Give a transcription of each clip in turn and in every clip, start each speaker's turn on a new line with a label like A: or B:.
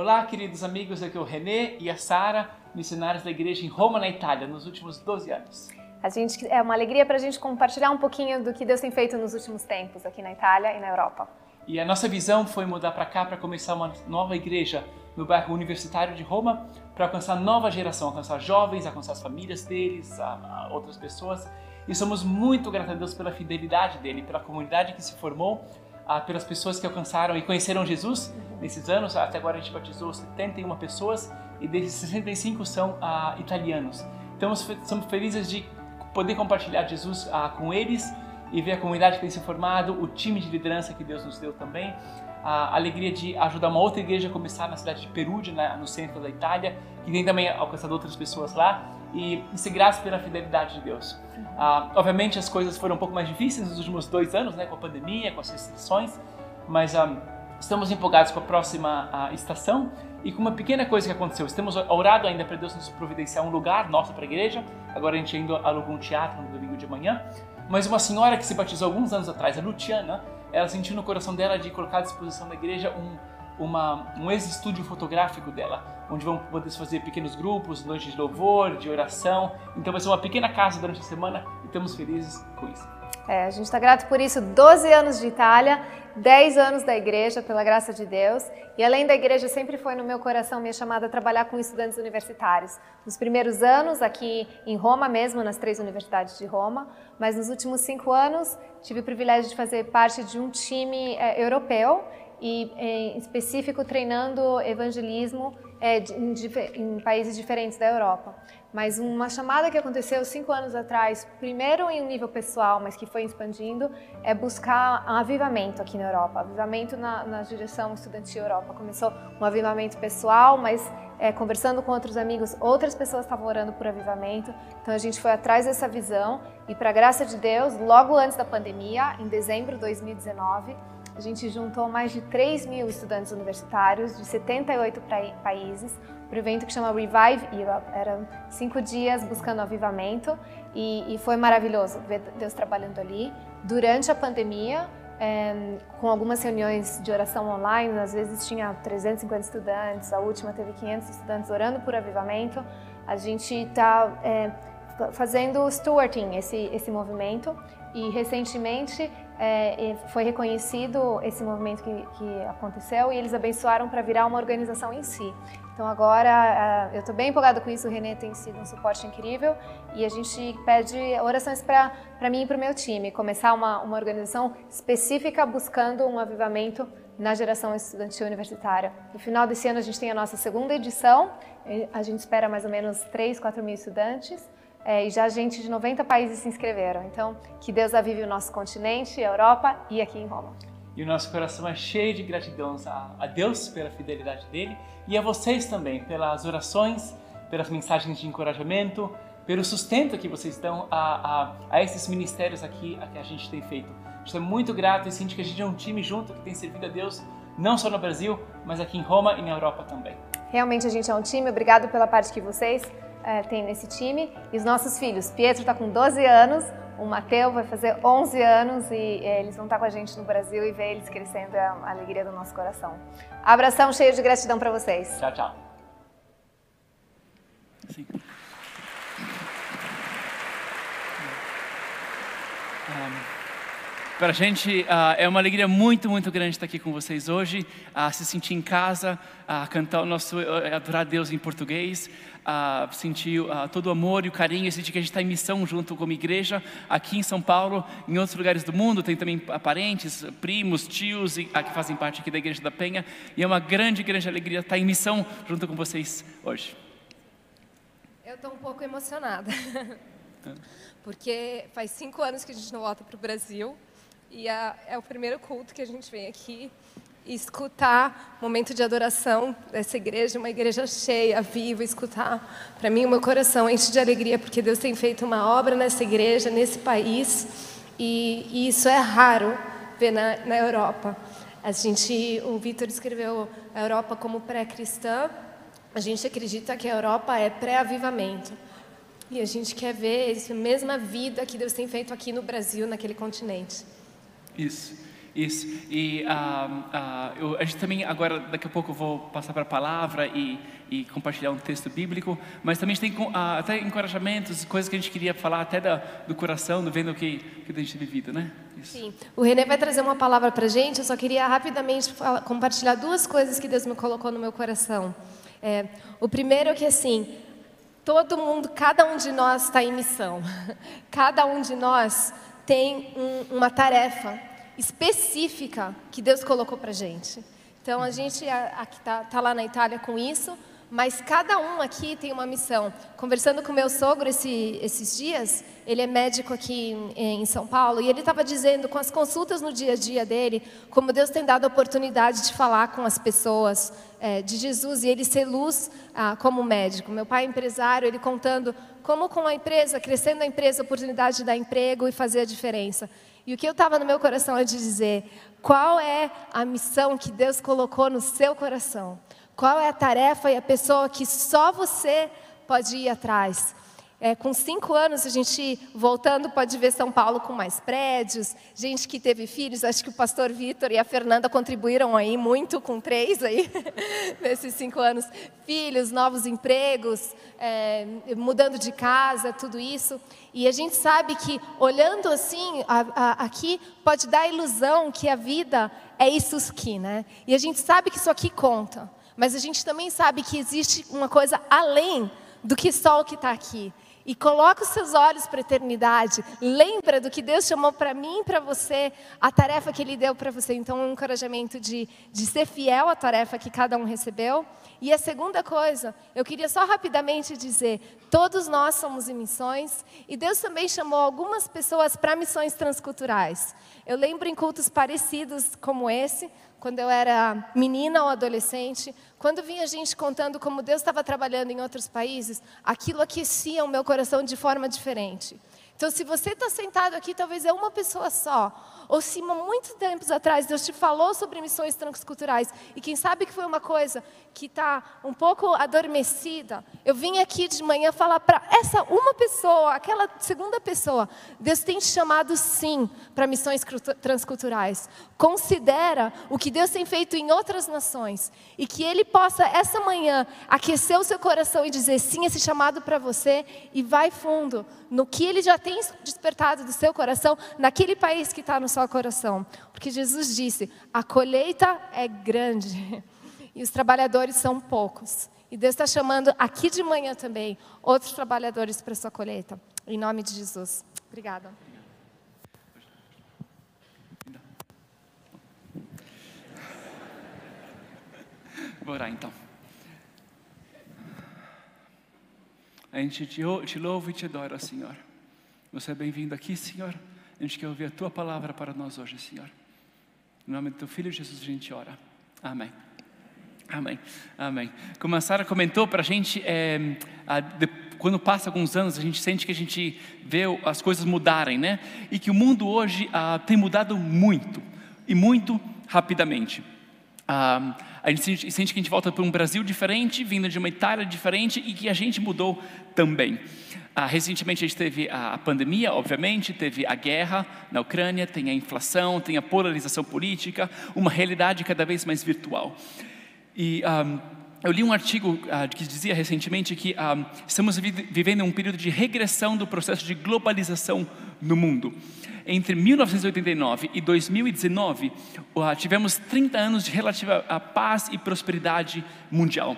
A: Olá, queridos amigos, aqui é o René e a Sara, missionários da igreja em Roma, na Itália, nos últimos 12 anos.
B: A gente, é uma alegria para a gente compartilhar um pouquinho do que Deus tem feito nos últimos tempos aqui na Itália e na Europa.
A: E a nossa visão foi mudar para cá para começar uma nova igreja no bairro universitário de Roma para alcançar nova geração, alcançar jovens, alcançar as famílias deles, a, a outras pessoas. E somos muito gratos a Deus pela fidelidade dele, pela comunidade que se formou, a, pelas pessoas que alcançaram e conheceram Jesus nesses anos. Até agora a gente batizou 71 pessoas e desses 65 são a, italianos. Então somos felizes de poder compartilhar Jesus com eles e ver a comunidade que tem se formado, o time de liderança que Deus nos deu também, a alegria de ajudar uma outra igreja a começar na cidade de Perugia, no centro da Itália, que tem também alcançado outras pessoas lá, e, e ser graças pela fidelidade de Deus. Ah, obviamente as coisas foram um pouco mais difíceis nos últimos dois anos, né, com a pandemia, com as restrições, mas ah, estamos empolgados com a próxima ah, estação e com uma pequena coisa que aconteceu. Estamos orado ainda para Deus nos providenciar um lugar nosso para a igreja. Agora a gente ainda alugou um teatro no domingo de manhã mas uma senhora que se batizou alguns anos atrás, a Luciana, ela sentiu no coração dela de colocar à disposição da igreja um, uma, um ex-estúdio fotográfico dela, onde vão poder fazer pequenos grupos, noites de louvor, de oração. Então vai ser uma pequena casa durante a semana e estamos felizes com isso.
B: É, a gente está grato por isso. 12 anos de Itália, 10 anos da igreja, pela graça de Deus. E além da igreja, sempre foi no meu coração minha chamada a trabalhar com estudantes universitários. Nos primeiros anos, aqui em Roma mesmo, nas três universidades de Roma, mas nos últimos cinco anos tive o privilégio de fazer parte de um time é, europeu e em específico treinando evangelismo é, em, em, países diferentes da Europa. Mas uma chamada que aconteceu cinco anos atrás, primeiro em um nível pessoal, mas que foi expandindo, é buscar um avivamento aqui na Europa, avivamento na, na direção estudantil Europa. Começou um avivamento pessoal, mas é, conversando com outros amigos, outras pessoas estavam orando por avivamento. Então a gente foi atrás dessa visão e, para graça de Deus, logo antes da pandemia, em dezembro de 2019, a gente juntou mais de 3 mil estudantes universitários de 78 países para um evento que chama Revive Europe. Eram cinco dias buscando avivamento e, e foi maravilhoso ver Deus trabalhando ali. Durante a pandemia, é, com algumas reuniões de oração online, às vezes tinha 350 estudantes, a última teve 500 estudantes orando por avivamento. A gente está é, fazendo stewarding esse, esse movimento e recentemente é, foi reconhecido esse movimento que, que aconteceu e eles abençoaram para virar uma organização em si. Então agora eu estou bem empolgada com isso, o Renê tem sido um suporte incrível e a gente pede orações para mim e para o meu time, começar uma, uma organização específica buscando um avivamento na geração estudantil universitária. No final desse ano a gente tem a nossa segunda edição, a gente espera mais ou menos 3, 4 mil estudantes é, e já gente de 90 países se inscreveram. Então, que Deus avive o nosso continente, a Europa e aqui em Roma.
A: E o nosso coração é cheio de gratidão a, Deus pela fidelidade dele e a vocês também pelas orações, pelas mensagens de encorajamento, pelo sustento que vocês dão a, a, a esses ministérios aqui a que a gente tem feito. Estou muito grato e sinto que a gente é um time junto que tem servido a Deus não só no Brasil, mas aqui em Roma e na Europa também.
B: Realmente a gente é um time. Obrigado pela parte que vocês é, têm nesse time. E os nossos filhos. Pietro está com 12 anos, o Mateu vai fazer 11 anos e é, eles vão estar com a gente no Brasil e ver eles crescendo é a alegria do nosso coração. Abração cheio de gratidão para vocês.
A: Tchau, tchau. Sim. Um... Para a gente uh, é uma alegria muito, muito grande estar aqui com vocês hoje, uh, se sentir em casa, uh, cantar o nosso, uh, adorar Deus em português, uh, sentir todo o amor e o carinho, sentir que a gente está em missão junto como igreja aqui em São Paulo, em outros lugares do mundo, tem também parentes, primos, tios e, que fazem parte aqui da Igreja da Penha, e é uma grande, grande alegria estar em missão junto com vocês hoje.
C: Eu estou um pouco emocionada, porque faz cinco anos que a gente não volta para o Brasil. E é, é o primeiro culto que a gente vem aqui e escutar momento de adoração dessa igreja, uma igreja cheia, viva, escutar. Para mim, o meu coração enche de alegria porque Deus tem feito uma obra nessa igreja, nesse país, e, e isso é raro ver na, na Europa. A gente, o Vitor escreveu a Europa como pré-cristã. A gente acredita que a Europa é pré-avivamento. E a gente quer ver essa mesma vida que Deus tem feito aqui no Brasil, naquele continente.
A: Isso. Isso. E uh, uh, eu, a gente também, agora, daqui a pouco, eu vou passar para a palavra e, e, compartilhar um texto bíblico, mas também a gente tem uh, até encorajamentos, coisas que a gente queria falar até da, do coração, do vendo o que, que a gente tem vivido, né?
C: Isso. Sim. O René vai trazer uma palavra para a gente, eu só queria rapidamente falar, compartilhar duas coisas que Deus me colocou no meu coração. É, o primeiro é que, assim, todo mundo, cada um de nós está em missão. Cada um de nós tem um, uma tarefa específica que Deus colocou para gente. Então a gente está tá lá na Itália com isso, mas cada um aqui tem uma missão. Conversando com meu sogro esse, esses dias, ele é médico aqui em, em São Paulo, e ele estava dizendo, com as consultas no dia a dia dele, como Deus tem dado a oportunidade de falar com as pessoas é, de Jesus e ele ser luz ah, como médico. Meu pai é empresário, ele contando como com a empresa, crescendo a empresa, a oportunidade de dar emprego e fazer a diferença. E o que eu estava no meu coração é de dizer: qual é a missão que Deus colocou no seu coração? Qual é a tarefa e a pessoa que só você pode ir atrás? É, com cinco anos, a gente, voltando, pode ver São Paulo com mais prédios, gente que teve filhos, acho que o pastor Vitor e a Fernanda contribuíram aí muito com três aí, nesses cinco anos. Filhos, novos empregos, é, mudando de casa, tudo isso. E a gente sabe que, olhando assim, a, a, aqui, pode dar a ilusão que a vida é isso aqui, né? E a gente sabe que isso aqui conta, mas a gente também sabe que existe uma coisa além do que só o que está aqui e coloca os seus olhos para a eternidade. Lembra do que Deus chamou para mim e para você, a tarefa que Ele deu para você. Então, um encorajamento de, de ser fiel à tarefa que cada um recebeu. E a segunda coisa, eu queria só rapidamente dizer: todos nós somos em missões e Deus também chamou algumas pessoas para missões transculturais. Eu lembro em cultos parecidos como esse, quando eu era menina ou adolescente, quando vinha gente contando como Deus estava trabalhando em outros países, aquilo aquecia o meu coração de forma diferente. Então, se você está sentado aqui, talvez é uma pessoa só. Ou se muitos tempos atrás Deus te falou sobre missões transculturais, e quem sabe que foi uma coisa que está um pouco adormecida, eu vim aqui de manhã falar para essa uma pessoa, aquela segunda pessoa, Deus tem te chamado sim para missões transculturais. Considera o que Deus tem feito em outras nações, e que Ele possa, essa manhã, aquecer o seu coração e dizer sim esse chamado para você, e vai fundo no que Ele já tem despertado do seu coração, naquele país que está no seu coração. Porque Jesus disse: a colheita é grande e os trabalhadores são poucos. E Deus está chamando aqui de manhã também outros trabalhadores para sua colheita. Em nome de Jesus. Obrigada.
A: Vou orar então. A gente te, te louva e te adora, Senhor. Você é bem-vindo aqui, Senhor. A gente quer ouvir a tua palavra para nós hoje, Senhor. Em nome do teu filho Jesus a gente ora. Amém. Amém. Amém. Como a Sara comentou para a gente, é, a, quando passa alguns anos, a gente sente que a gente vê as coisas mudarem, né? E que o mundo hoje ah, tem mudado muito, e muito rapidamente. Ah, a gente sente, sente, que a gente volta para um Brasil diferente, vindo de uma Itália diferente e que a gente mudou também. Ah, recentemente a gente teve a, a pandemia, obviamente, teve a guerra na Ucrânia, tem a inflação, tem a polarização política, uma realidade cada vez mais virtual. E um, eu li um artigo uh, que dizia recentemente que um, estamos vivendo um período de regressão do processo de globalização no mundo. Entre 1989 e 2019, uh, tivemos 30 anos de relativa paz e prosperidade mundial.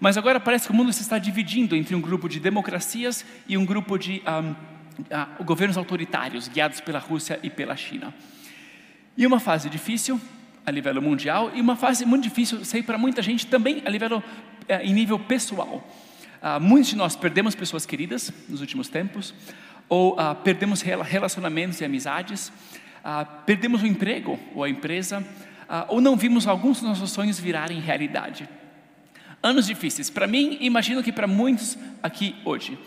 A: Mas agora parece que o mundo se está dividindo entre um grupo de democracias e um grupo de um, uh, governos autoritários, guiados pela Rússia e pela China. E uma fase difícil, a nível mundial e uma fase muito difícil, sei para muita gente também a nível, é, em nível pessoal. Ah, muitos de nós perdemos pessoas queridas nos últimos tempos, ou ah, perdemos relacionamentos e amizades, ah, perdemos o emprego ou a empresa, ah, ou não vimos alguns dos nossos sonhos virarem realidade. Anos difíceis, para mim, imagino que para muitos aqui hoje.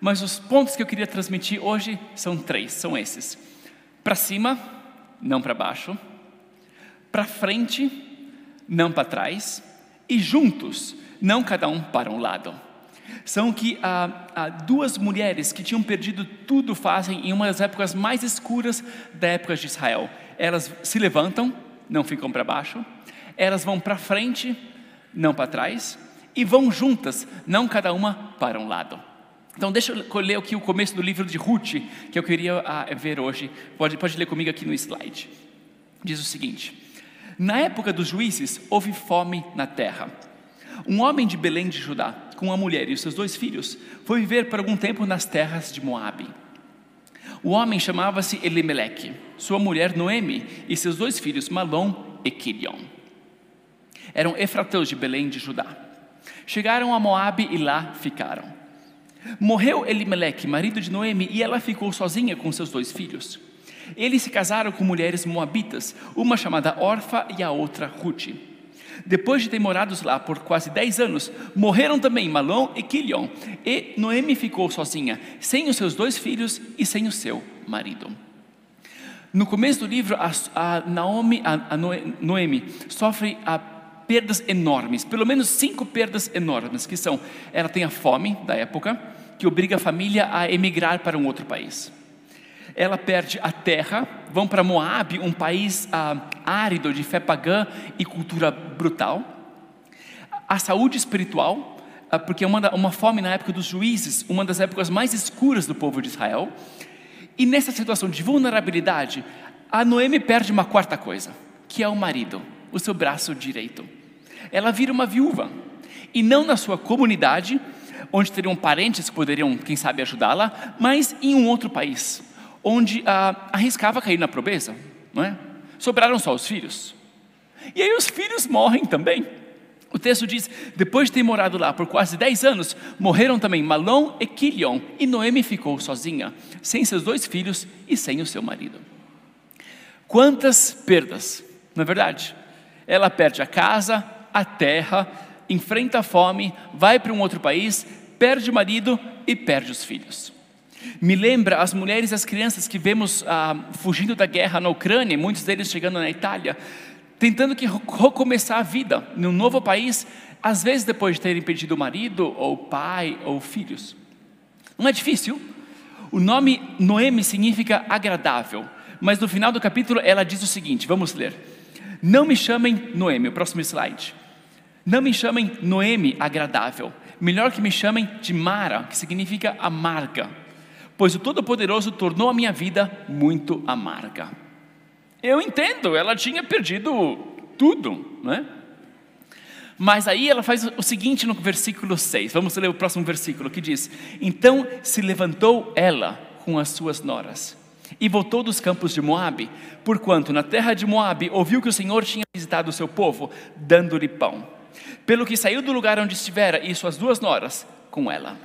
A: Mas os pontos que eu queria transmitir hoje são três, são esses: para cima, não para baixo para frente, não para trás, e juntos, não cada um para um lado. são que ah, ah, duas mulheres que tinham perdido tudo fazem em uma das épocas mais escuras da época de Israel. Elas se levantam, não ficam para baixo, elas vão para frente, não para trás, e vão juntas, não cada uma para um lado. Então, deixa eu ler aqui o começo do livro de Ruth, que eu queria ah, ver hoje. Pode, pode ler comigo aqui no slide. Diz o seguinte: Na época dos juízes, houve fome na terra. Um homem de Belém de Judá, com uma mulher e os seus dois filhos, foi viver por algum tempo nas terras de Moabe. O homem chamava-se Elimeleque, sua mulher Noemi e seus dois filhos Malom e Quilion. Eram efrateus de Belém de Judá. Chegaram a Moabe e lá ficaram. Morreu Elimeleque, marido de Noemi, e ela ficou sozinha com seus dois filhos. Eles se casaram com mulheres moabitas, uma chamada Orfa e a outra Ruth. Depois de ter morado lá por quase dez anos, morreram também Malom e Quilion, e Noemi ficou sozinha, sem os seus dois filhos e sem o seu marido. No começo do livro, a, Naomi, a, Noemi sofre a perdas enormes, pelo menos cinco perdas enormes, que são, ela tem a fome da época, que obriga a família a emigrar para um outro país. Ela perde a terra, vão para Moab, um país ah, árido de fé pagã e cultura brutal. A saúde espiritual, ah, porque é uma, uma fome na época dos juízes, uma das épocas mais escuras do povo de Israel. E nessa situação de vulnerabilidade, a Noemi perde uma quarta coisa, que é o marido, o seu braço direito ela vira uma viúva. E não na sua comunidade, onde teriam parentes que poderiam, quem sabe, ajudá-la, mas em um outro país, onde ah, arriscava cair na pobreza, não é? Sobraram só os filhos. E aí os filhos morrem também. O texto diz: depois de ter morado lá por quase 10 anos, morreram também Malom e Quilion, e Noemi ficou sozinha, sem seus dois filhos e sem o seu marido. Quantas perdas, não é verdade? Ela perde a casa, a terra, enfrenta a fome, vai para um outro país, perde o marido e perde os filhos. Me lembra as mulheres e as crianças que vemos ah, fugindo da guerra na Ucrânia, muitos deles chegando na Itália, tentando que recomeçar a vida num novo país, às vezes depois de terem perdido o marido, ou pai, ou filhos. Não é difícil? O nome Noemi significa agradável, mas no final do capítulo ela diz o seguinte: vamos ler. Não me chamem Noemi, o próximo slide. Não me chamem Noemi agradável, melhor que me chamem de Mara, que significa amarga, pois o Todo-Poderoso tornou a minha vida muito amarga. Eu entendo, ela tinha perdido tudo, né? Mas aí ela faz o seguinte no versículo 6, vamos ler o próximo versículo que diz: Então se levantou ela com as suas noras e voltou dos campos de Moabe, porquanto na terra de Moabe ouviu que o Senhor tinha visitado o seu povo, dando-lhe pão pelo que saiu do lugar onde estivera e suas duas noras com ela.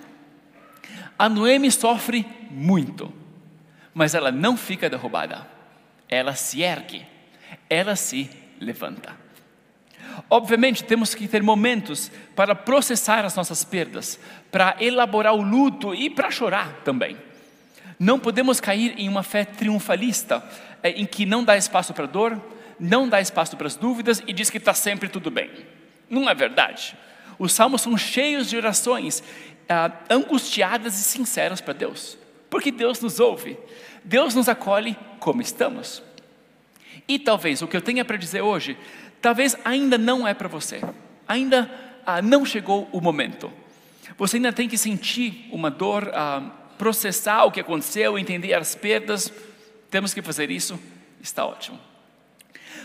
A: A Noemi sofre muito, mas ela não fica derrubada. Ela se ergue, ela se levanta. Obviamente, temos que ter momentos para processar as nossas perdas, para elaborar o luto e para chorar também. Não podemos cair em uma fé triunfalista, eh, em que não dá espaço para dor, não dá espaço para as dúvidas e diz que está sempre tudo bem. Não é verdade? Os salmos são cheios de orações ah, angustiadas e sinceras para Deus, porque Deus nos ouve, Deus nos acolhe como estamos. E talvez o que eu tenha para dizer hoje, talvez ainda não é para você, ainda ah, não chegou o momento. Você ainda tem que sentir uma dor, ah, processar o que aconteceu, entender as perdas. Temos que fazer isso, está ótimo.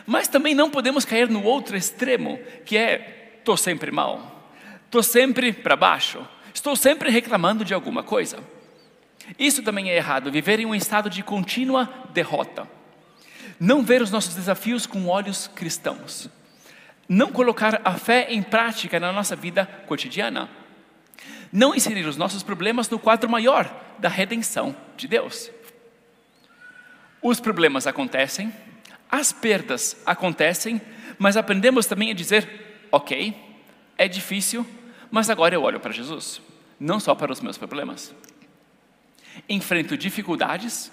A: Mas também não podemos cair no outro extremo, que é estou sempre mal, estou sempre para baixo, estou sempre reclamando de alguma coisa. Isso também é errado, viver em um estado de contínua derrota. Não ver os nossos desafios com olhos cristãos. Não colocar a fé em prática na nossa vida cotidiana. Não inserir os nossos problemas no quadro maior da redenção de Deus. Os problemas acontecem, as perdas acontecem, mas aprendemos também a dizer: ok, é difícil, mas agora eu olho para Jesus, não só para os meus problemas. Enfrento dificuldades,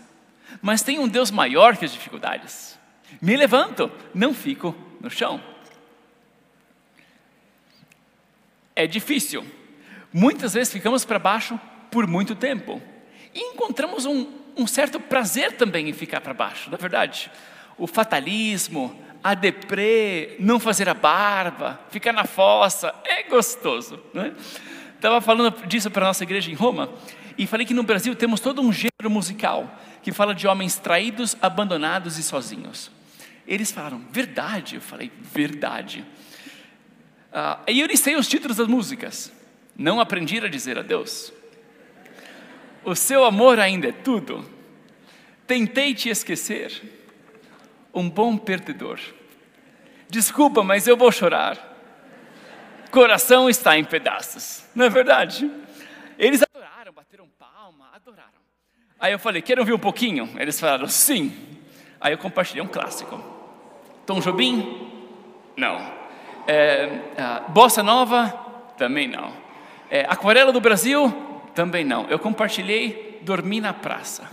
A: mas tem um Deus maior que as dificuldades. Me levanto, não fico no chão. É difícil, Muitas vezes ficamos para baixo por muito tempo e encontramos um, um certo prazer também em ficar para baixo, na é verdade. O fatalismo, a deprê, não fazer a barba, ficar na fossa, é gostoso. Né? Estava falando disso para a nossa igreja em Roma e falei que no Brasil temos todo um gênero musical que fala de homens traídos, abandonados e sozinhos. Eles falaram, verdade? Eu falei, verdade. Ah, e eu listei os títulos das músicas. Não aprendi a dizer adeus. O seu amor ainda é tudo. Tentei te esquecer. Um bom perdedor. Desculpa, mas eu vou chorar. Coração está em pedaços. Não é verdade? Eles adoraram, bateram palma, adoraram. Aí eu falei, querem ouvir um pouquinho? Eles falaram, sim. Aí eu compartilhei um clássico. Tom Jobim? Não. É, Bossa Nova? Também não. É, Aquarela do Brasil? Também não. Eu compartilhei, dormi na praça.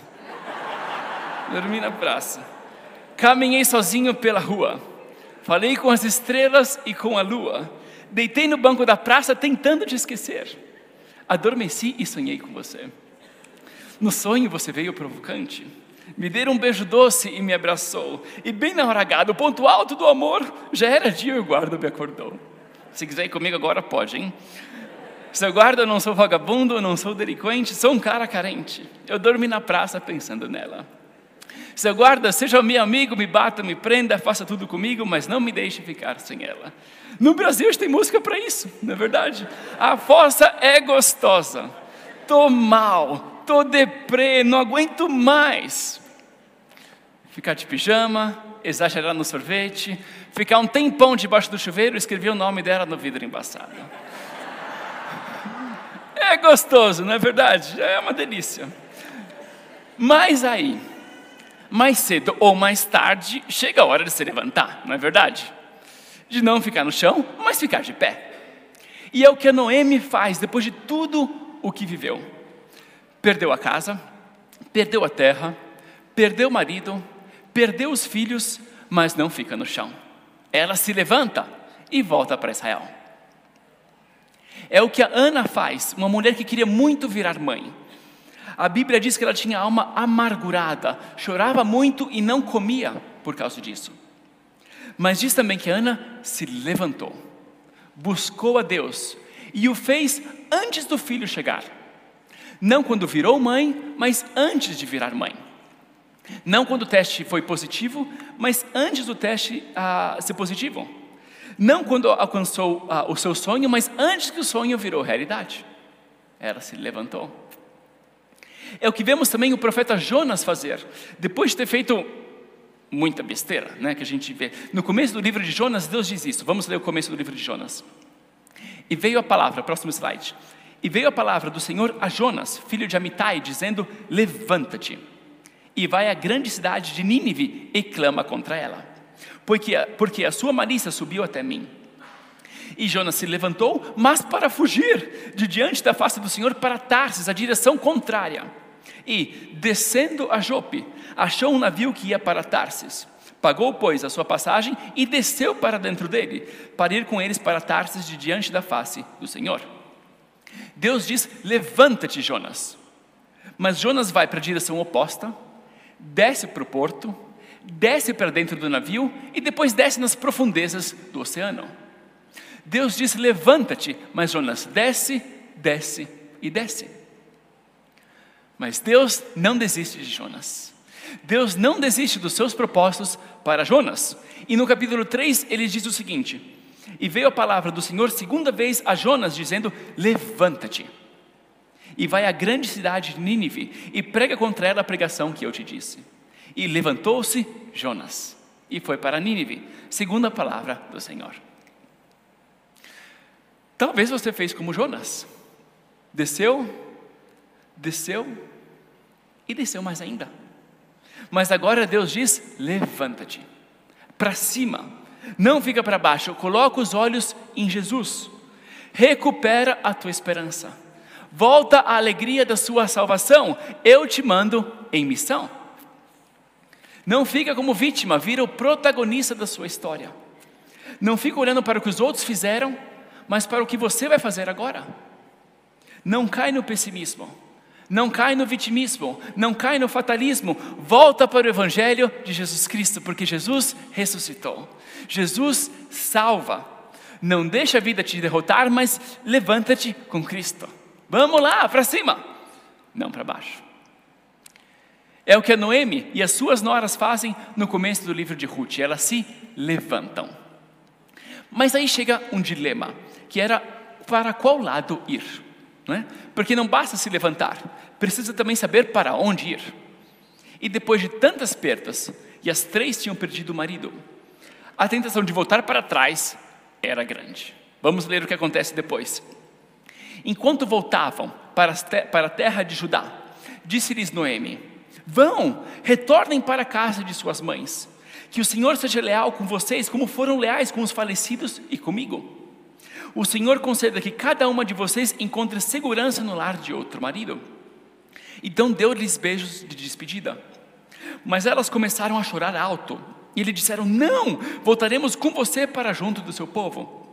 A: dormi na praça. Caminhei sozinho pela rua. Falei com as estrelas e com a lua. Deitei no banco da praça tentando te esquecer. Adormeci e sonhei com você. No sonho você veio provocante. Me deu um beijo doce e me abraçou. E bem na hora H, do ponto alto do amor, já era dia e o guarda me acordou. Se quiser ir comigo agora, pode, hein? Seu guarda, eu não sou vagabundo, não sou delinquente, sou um cara carente. Eu dormi na praça pensando nela. Seu guarda, seja meu amigo, me bata, me prenda, faça tudo comigo, mas não me deixe ficar sem ela. No Brasil tem música para isso, não é verdade? A fossa é gostosa. Tô mal, tô deprê, não aguento mais. Ficar de pijama, exagerar no sorvete, ficar um tempão debaixo do chuveiro e escrever o nome dela no vidro embaçado. É gostoso, não é verdade? É uma delícia. Mas aí, mais cedo ou mais tarde, chega a hora de se levantar, não é verdade? De não ficar no chão, mas ficar de pé. E é o que a Noemi faz depois de tudo o que viveu. Perdeu a casa, perdeu a terra, perdeu o marido, perdeu os filhos, mas não fica no chão. Ela se levanta e volta para Israel. É o que a Ana faz, uma mulher que queria muito virar mãe. A Bíblia diz que ela tinha alma amargurada, chorava muito e não comia por causa disso. Mas diz também que Ana se levantou, buscou a Deus e o fez antes do filho chegar. Não quando virou mãe, mas antes de virar mãe. Não quando o teste foi positivo, mas antes do teste ah, ser positivo. Não quando alcançou ah, o seu sonho, mas antes que o sonho virou realidade. Ela se levantou. É o que vemos também o profeta Jonas fazer, depois de ter feito muita besteira, né, que a gente vê. No começo do livro de Jonas, Deus diz isso. Vamos ler o começo do livro de Jonas. E veio a palavra, próximo slide. E veio a palavra do Senhor a Jonas, filho de Amitai, dizendo: Levanta-te e vai à grande cidade de Nínive e clama contra ela porque porque a sua malícia subiu até mim. E Jonas se levantou, mas para fugir de diante da face do Senhor para Tarsis, a direção contrária. E, descendo a Jope, achou um navio que ia para Tarsis. Pagou, pois, a sua passagem e desceu para dentro dele, para ir com eles para Tarsis de diante da face do Senhor. Deus diz: Levanta-te, Jonas. Mas Jonas vai para a direção oposta, desce para o porto, desce para dentro do navio e depois desce nas profundezas do oceano. Deus diz: Levanta-te, mas Jonas desce, desce e desce. Mas Deus não desiste de Jonas. Deus não desiste dos seus propósitos para Jonas. E no capítulo 3 ele diz o seguinte: E veio a palavra do Senhor segunda vez a Jonas, dizendo: Levanta-te e vai à grande cidade de Nínive e prega contra ela a pregação que eu te disse. E levantou-se Jonas e foi para Nínive, segundo a palavra do Senhor. Talvez você fez como Jonas. Desceu, desceu e desceu mais ainda. Mas agora Deus diz: levanta-te para cima, não fica para baixo, coloca os olhos em Jesus, recupera a tua esperança, volta à alegria da sua salvação. Eu te mando em missão. Não fica como vítima, vira o protagonista da sua história. Não fica olhando para o que os outros fizeram, mas para o que você vai fazer agora. Não cai no pessimismo. Não cai no vitimismo, não cai no fatalismo, volta para o Evangelho de Jesus Cristo, porque Jesus ressuscitou. Jesus salva. Não deixa a vida te derrotar, mas levanta-te com Cristo. Vamos lá, para cima, não para baixo. É o que a Noemi e as suas noras fazem no começo do livro de Ruth, elas se levantam. Mas aí chega um dilema, que era para qual lado ir? Não é? Porque não basta se levantar, precisa também saber para onde ir. E depois de tantas perdas, e as três tinham perdido o marido, a tentação de voltar para trás era grande. Vamos ler o que acontece depois. Enquanto voltavam para a terra de Judá, disse-lhes Noemi: Vão, retornem para a casa de suas mães. Que o Senhor seja leal com vocês, como foram leais com os falecidos e comigo. O Senhor conceda que cada uma de vocês encontre segurança no lar de outro marido. Então deu-lhes beijos de despedida. Mas elas começaram a chorar alto e lhe disseram: Não, voltaremos com você para junto do seu povo.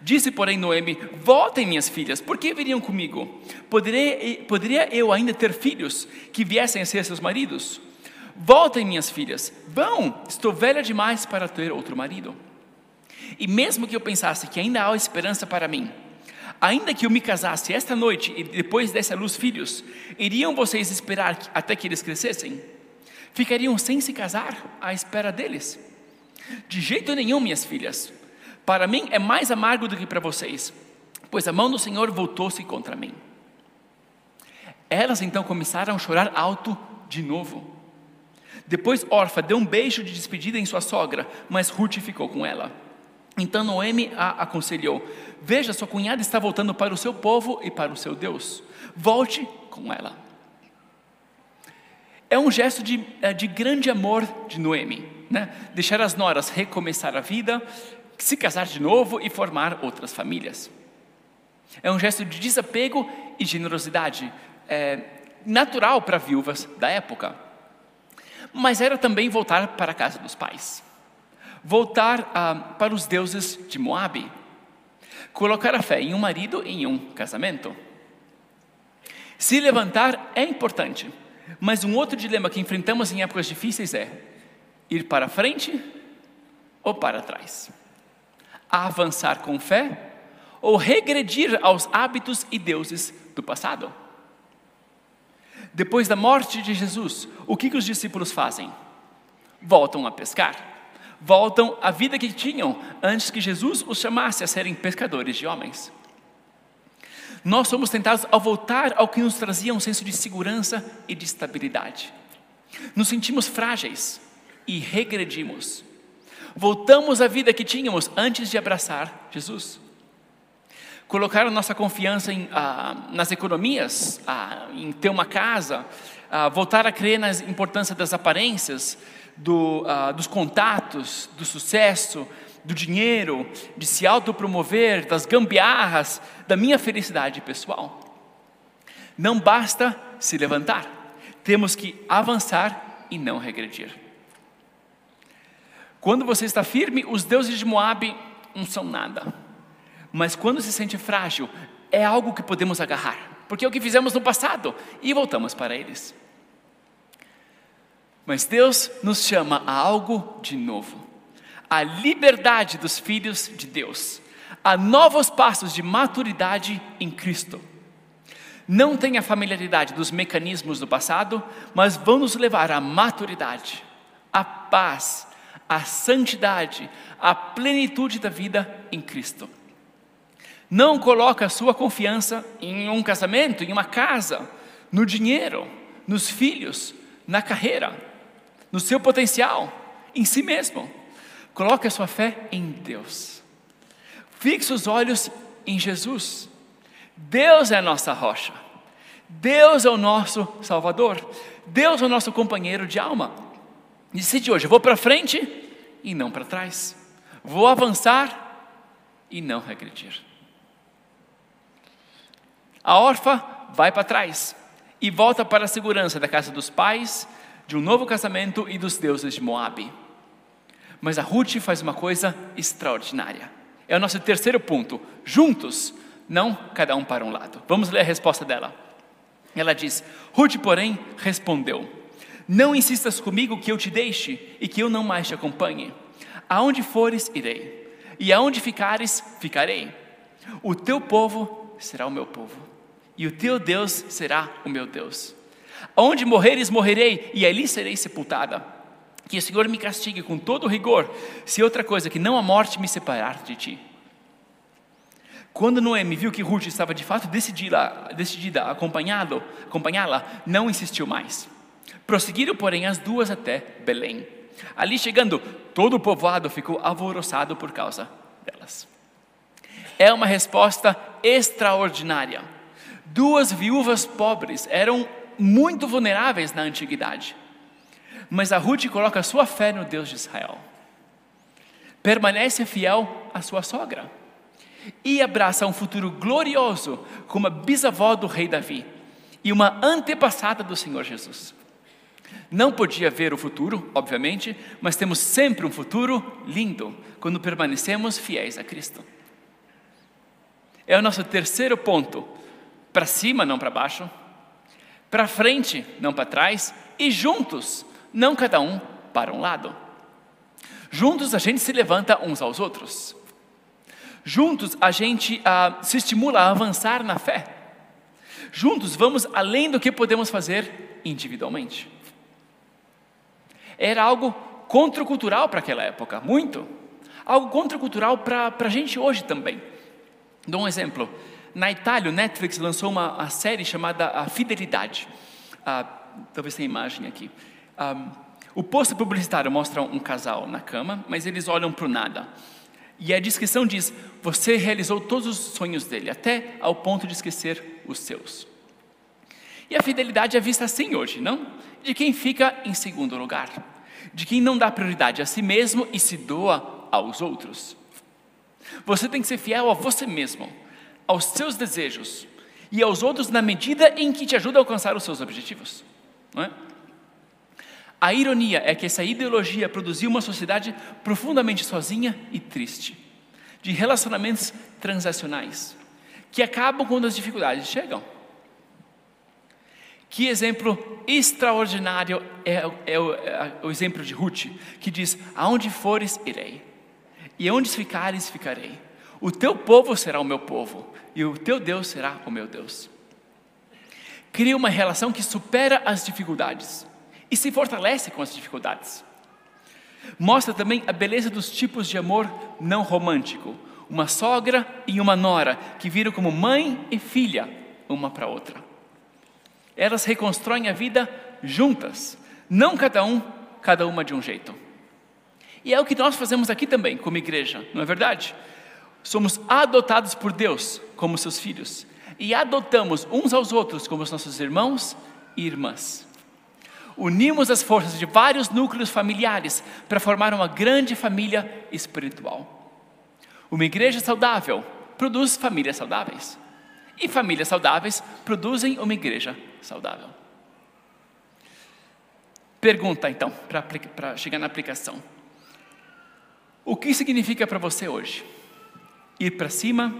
A: Disse, porém, Noemi: Voltem, minhas filhas, por que viriam comigo? Poderia, poderia eu ainda ter filhos que viessem a ser seus maridos? Voltem, minhas filhas, vão, estou velha demais para ter outro marido. E mesmo que eu pensasse que ainda há esperança para mim, ainda que eu me casasse esta noite e depois desse à luz filhos, iriam vocês esperar até que eles crescessem? Ficariam sem se casar à espera deles? De jeito nenhum, minhas filhas. Para mim é mais amargo do que para vocês, pois a mão do Senhor voltou-se contra mim. Elas então começaram a chorar alto de novo. Depois Orfa deu um beijo de despedida em sua sogra, mas Ruth ficou com ela. Então Noemi a aconselhou: Veja, sua cunhada está voltando para o seu povo e para o seu Deus. Volte com ela. É um gesto de, é, de grande amor de Noemi, né? deixar as noras recomeçar a vida, se casar de novo e formar outras famílias. É um gesto de desapego e generosidade, é, natural para viúvas da época. Mas era também voltar para a casa dos pais voltar ah, para os deuses de Moabe, colocar a fé em um marido e em um casamento. Se levantar é importante, mas um outro dilema que enfrentamos em épocas difíceis é ir para frente ou para trás, avançar com fé ou regredir aos hábitos e deuses do passado. Depois da morte de Jesus, o que, que os discípulos fazem? Voltam a pescar voltam à vida que tinham antes que Jesus os chamasse a serem pescadores de homens. Nós somos tentados a voltar ao que nos trazia um senso de segurança e de estabilidade. Nos sentimos frágeis e regredimos. Voltamos à vida que tínhamos antes de abraçar Jesus. Colocar nossa confiança em, ah, nas economias, ah, em ter uma casa, ah, voltar a crer na importância das aparências, do, uh, dos contatos, do sucesso, do dinheiro, de se autopromover, das gambiarras, da minha felicidade pessoal. Não basta se levantar, temos que avançar e não regredir. Quando você está firme, os deuses de Moabe não são nada. Mas quando se sente frágil, é algo que podemos agarrar, porque é o que fizemos no passado e voltamos para eles. Mas Deus nos chama a algo de novo, a liberdade dos filhos de Deus, a novos passos de maturidade em Cristo. Não tem a familiaridade dos mecanismos do passado, mas vão nos levar à maturidade, à paz, à santidade, à plenitude da vida em Cristo. Não coloca a sua confiança em um casamento, em uma casa, no dinheiro, nos filhos, na carreira no seu potencial, em si mesmo. Coloque a sua fé em Deus. Fixe os olhos em Jesus. Deus é a nossa rocha. Deus é o nosso Salvador. Deus é o nosso companheiro de alma. Decide hoje: vou para frente e não para trás. Vou avançar e não regredir. A órfã vai para trás e volta para a segurança da casa dos pais de um novo casamento e dos deuses de Moabe. Mas a Ruth faz uma coisa extraordinária. É o nosso terceiro ponto. Juntos, não cada um para um lado. Vamos ler a resposta dela. Ela diz: Ruth, porém, respondeu: Não insistas comigo que eu te deixe e que eu não mais te acompanhe. Aonde fores, irei, e aonde ficares, ficarei. O teu povo será o meu povo, e o teu Deus será o meu Deus. Aonde morreres, morrerei, e ali serei sepultada. Que o Senhor me castigue com todo rigor, se outra coisa que não a morte me separar de ti. Quando Noemi viu que Ruth estava de fato decidida, decidida a acompanhá-la, não insistiu mais. Prosseguiram, porém, as duas até Belém. Ali chegando, todo o povoado ficou alvoroçado por causa delas. É uma resposta extraordinária. Duas viúvas pobres eram muito vulneráveis na antiguidade. Mas a Ruth coloca sua fé no Deus de Israel. Permanece fiel à sua sogra e abraça um futuro glorioso como a bisavó do rei Davi e uma antepassada do Senhor Jesus. Não podia ver o futuro, obviamente, mas temos sempre um futuro lindo quando permanecemos fiéis a Cristo. É o nosso terceiro ponto: para cima, não para baixo, para frente, não para trás, e juntos, não cada um para um lado. Juntos a gente se levanta uns aos outros. Juntos a gente ah, se estimula a avançar na fé. Juntos vamos além do que podemos fazer individualmente. Era algo contracultural para aquela época, muito. Algo contracultural para a gente hoje também. Dou um exemplo. Na Itália, o Netflix lançou uma, uma série chamada A Fidelidade. Ah, talvez tenha imagem aqui. Ah, o posto publicitário mostra um casal na cama, mas eles olham para o nada. E a descrição diz: Você realizou todos os sonhos dele, até ao ponto de esquecer os seus. E a fidelidade é vista assim hoje, não? De quem fica em segundo lugar, de quem não dá prioridade a si mesmo e se doa aos outros. Você tem que ser fiel a você mesmo, aos seus desejos e aos outros na medida em que te ajuda a alcançar os seus objetivos. Não é? A ironia é que essa ideologia produziu uma sociedade profundamente sozinha e triste, de relacionamentos transacionais, que acabam quando as dificuldades chegam. Que exemplo extraordinário é, é, o, é o exemplo de Ruth, que diz: Aonde fores, irei, e onde ficares, ficarei. O teu povo será o meu povo, e o teu Deus será o meu Deus. Cria uma relação que supera as dificuldades e se fortalece com as dificuldades. Mostra também a beleza dos tipos de amor não romântico, uma sogra e uma nora que viram como mãe e filha uma para outra. Elas reconstroem a vida juntas, não cada um, cada uma de um jeito. E é o que nós fazemos aqui também, como igreja, não é verdade? Somos adotados por Deus como seus filhos e adotamos uns aos outros como os nossos irmãos e irmãs unimos as forças de vários núcleos familiares para formar uma grande família espiritual. Uma igreja saudável produz famílias saudáveis. E famílias saudáveis produzem uma igreja saudável. Pergunta então, para chegar na aplicação: O que significa para você hoje? Ir para cima,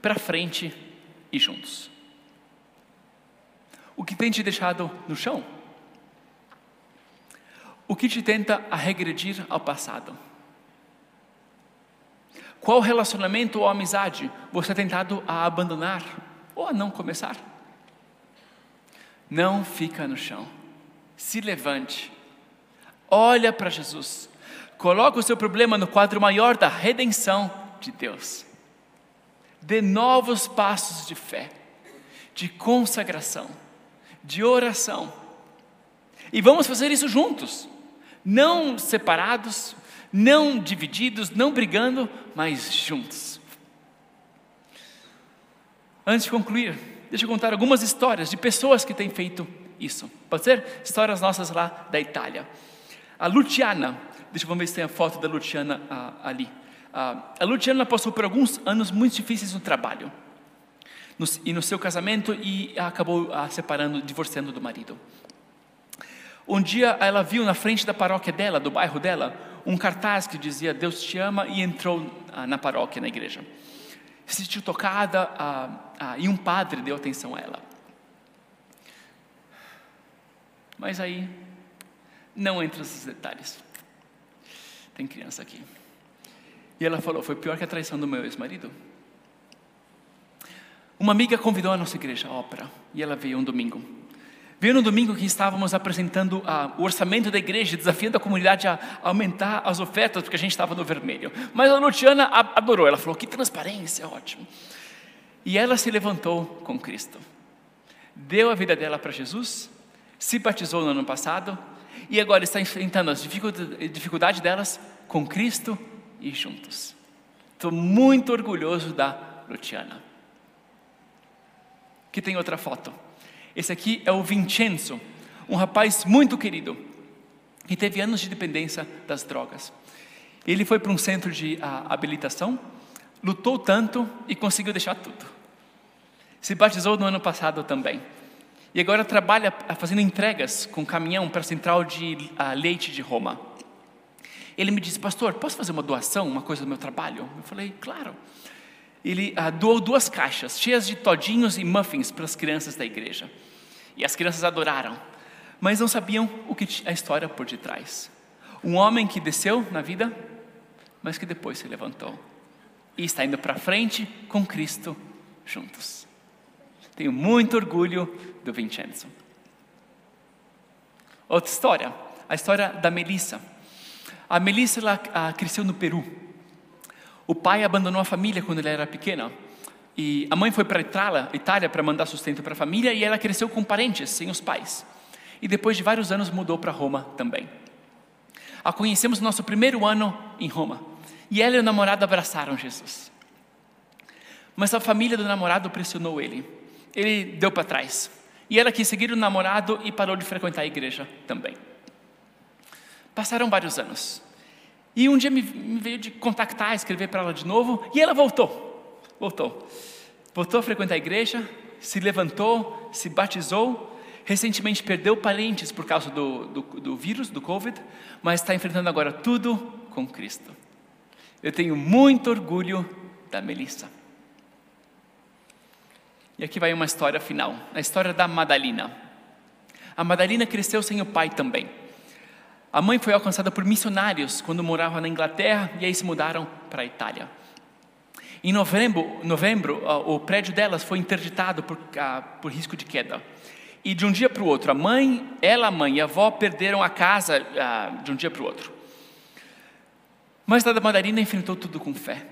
A: para frente e juntos. O que tem te deixado no chão? O que te tenta a regredir ao passado? Qual relacionamento ou amizade você é tentado a abandonar ou a não começar? Não fica no chão. Se levante. Olha para Jesus. Coloca o seu problema no quadro maior da redenção de Deus. Dê novos passos de fé, de consagração, de oração. E vamos fazer isso juntos não separados, não divididos, não brigando, mas juntos. Antes de concluir, deixa eu contar algumas histórias de pessoas que têm feito isso. Pode ser? Histórias nossas lá da Itália. A Luciana, deixa eu ver se tem a foto da Luciana ah, ali. Ah, a Luciana passou por alguns anos muito difíceis no trabalho no, e no seu casamento e acabou ah, separando, divorciando do marido. Um dia ela viu na frente da paróquia dela, do bairro dela, um cartaz que dizia Deus te ama e entrou ah, na paróquia, na igreja. se sentiu tocada ah, e um padre deu atenção a ela. Mas aí, não entra nesses detalhes. Tem criança aqui. E ela falou: Foi pior que a traição do meu ex-marido. Uma amiga convidou a nossa igreja à ópera e ela veio um domingo. Veio no domingo que estávamos apresentando ah, o orçamento da igreja, desafiando a comunidade a aumentar as ofertas, porque a gente estava no vermelho. Mas a Luciana adorou, ela falou: que transparência, ótimo. E ela se levantou com Cristo, deu a vida dela para Jesus, se batizou no ano passado e agora está enfrentando as dificuldades delas com Cristo e juntos. Estou muito orgulhoso da Luciana. Que tem outra foto. Esse aqui é o Vincenzo, um rapaz muito querido, que teve anos de dependência das drogas. Ele foi para um centro de uh, habilitação, lutou tanto e conseguiu deixar tudo. Se batizou no ano passado também. E agora trabalha ah, fazendo entregas com caminhão para a central de uh, leite de Roma. Ele me disse, pastor, posso fazer uma doação, uma coisa do meu trabalho? Eu falei, claro. Ele uh, doou duas caixas cheias de todinhos e muffins para as crianças da igreja. E as crianças adoraram, mas não sabiam o que a história por detrás. Um homem que desceu na vida, mas que depois se levantou e está indo para frente com Cristo juntos. Tenho muito orgulho do Vincenzo. Outra história, a história da Melissa. A Melissa ela, a, cresceu no Peru. O pai abandonou a família quando ela era pequena e a mãe foi para a Itália para mandar sustento para a família e ela cresceu com parentes, sem os pais. E depois de vários anos mudou para Roma também. A conhecemos no nosso primeiro ano em Roma. E ela e o namorado abraçaram Jesus. Mas a família do namorado pressionou ele. Ele deu para trás. E ela quis seguir o namorado e parou de frequentar a igreja também. Passaram vários anos. E um dia me veio de contactar, escrever para ela de novo, e ela voltou voltou. Voltou a frequentar a igreja, se levantou, se batizou, recentemente perdeu parentes por causa do, do, do vírus, do Covid, mas está enfrentando agora tudo com Cristo. Eu tenho muito orgulho da Melissa. E aqui vai uma história final, a história da Madalina. A Madalina cresceu sem o pai também. A mãe foi alcançada por missionários quando morava na Inglaterra e aí se mudaram para a Itália. Em novembro, novembro o prédio delas foi interditado por, por risco de queda. E de um dia para o outro, a mãe, ela, a mãe e a avó perderam a casa de um dia para o outro. Mas a Mandarina enfrentou tudo com fé.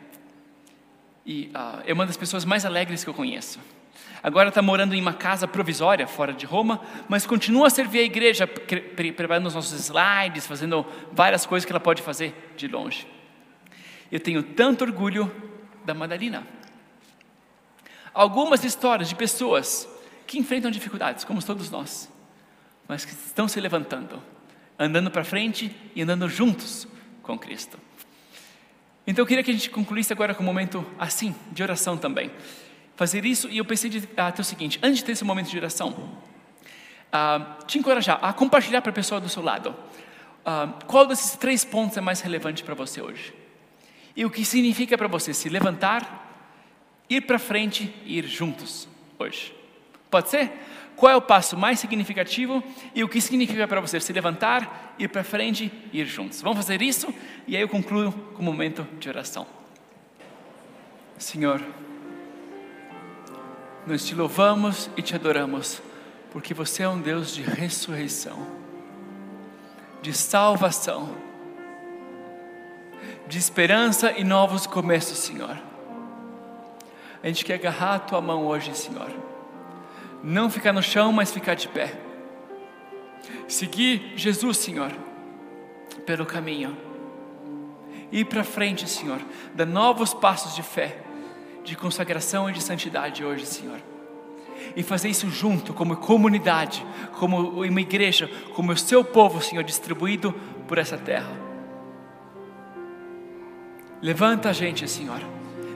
A: E uh, é uma das pessoas mais alegres que eu conheço. Agora está morando em uma casa provisória fora de Roma, mas continua a servir a igreja, preparando os nossos slides, fazendo várias coisas que ela pode fazer de longe. Eu tenho tanto orgulho da Madalina. Algumas histórias de pessoas que enfrentam dificuldades, como todos nós, mas que estão se levantando, andando para frente e andando juntos com Cristo. Então eu queria que a gente concluísse agora com um momento assim, de oração também. Fazer isso, e eu pensei de, até o seguinte: antes de ter esse momento de oração, ah, te encorajar a compartilhar para a pessoa do seu lado. Ah, qual desses três pontos é mais relevante para você hoje? E o que significa para você se levantar, ir para frente e ir juntos hoje? Pode ser? Qual é o passo mais significativo e o que significa para você se levantar, ir para frente e ir juntos? Vamos fazer isso e aí eu concluo com um momento de oração. Senhor, nós te louvamos e te adoramos, porque você é um Deus de ressurreição, de salvação de esperança e novos começos, Senhor. A gente quer agarrar a tua mão hoje, Senhor. Não ficar no chão, mas ficar de pé. Seguir Jesus, Senhor, pelo caminho. Ir para frente, Senhor. Dar novos passos de fé, de consagração e de santidade hoje, Senhor. E fazer isso junto, como comunidade, como uma igreja, como o seu povo, Senhor, distribuído por essa terra. Levanta a gente, Senhor.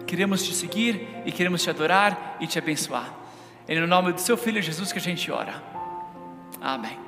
A: Queremos te seguir e queremos te adorar e te abençoar. É no nome do seu filho Jesus que a gente ora. Amém.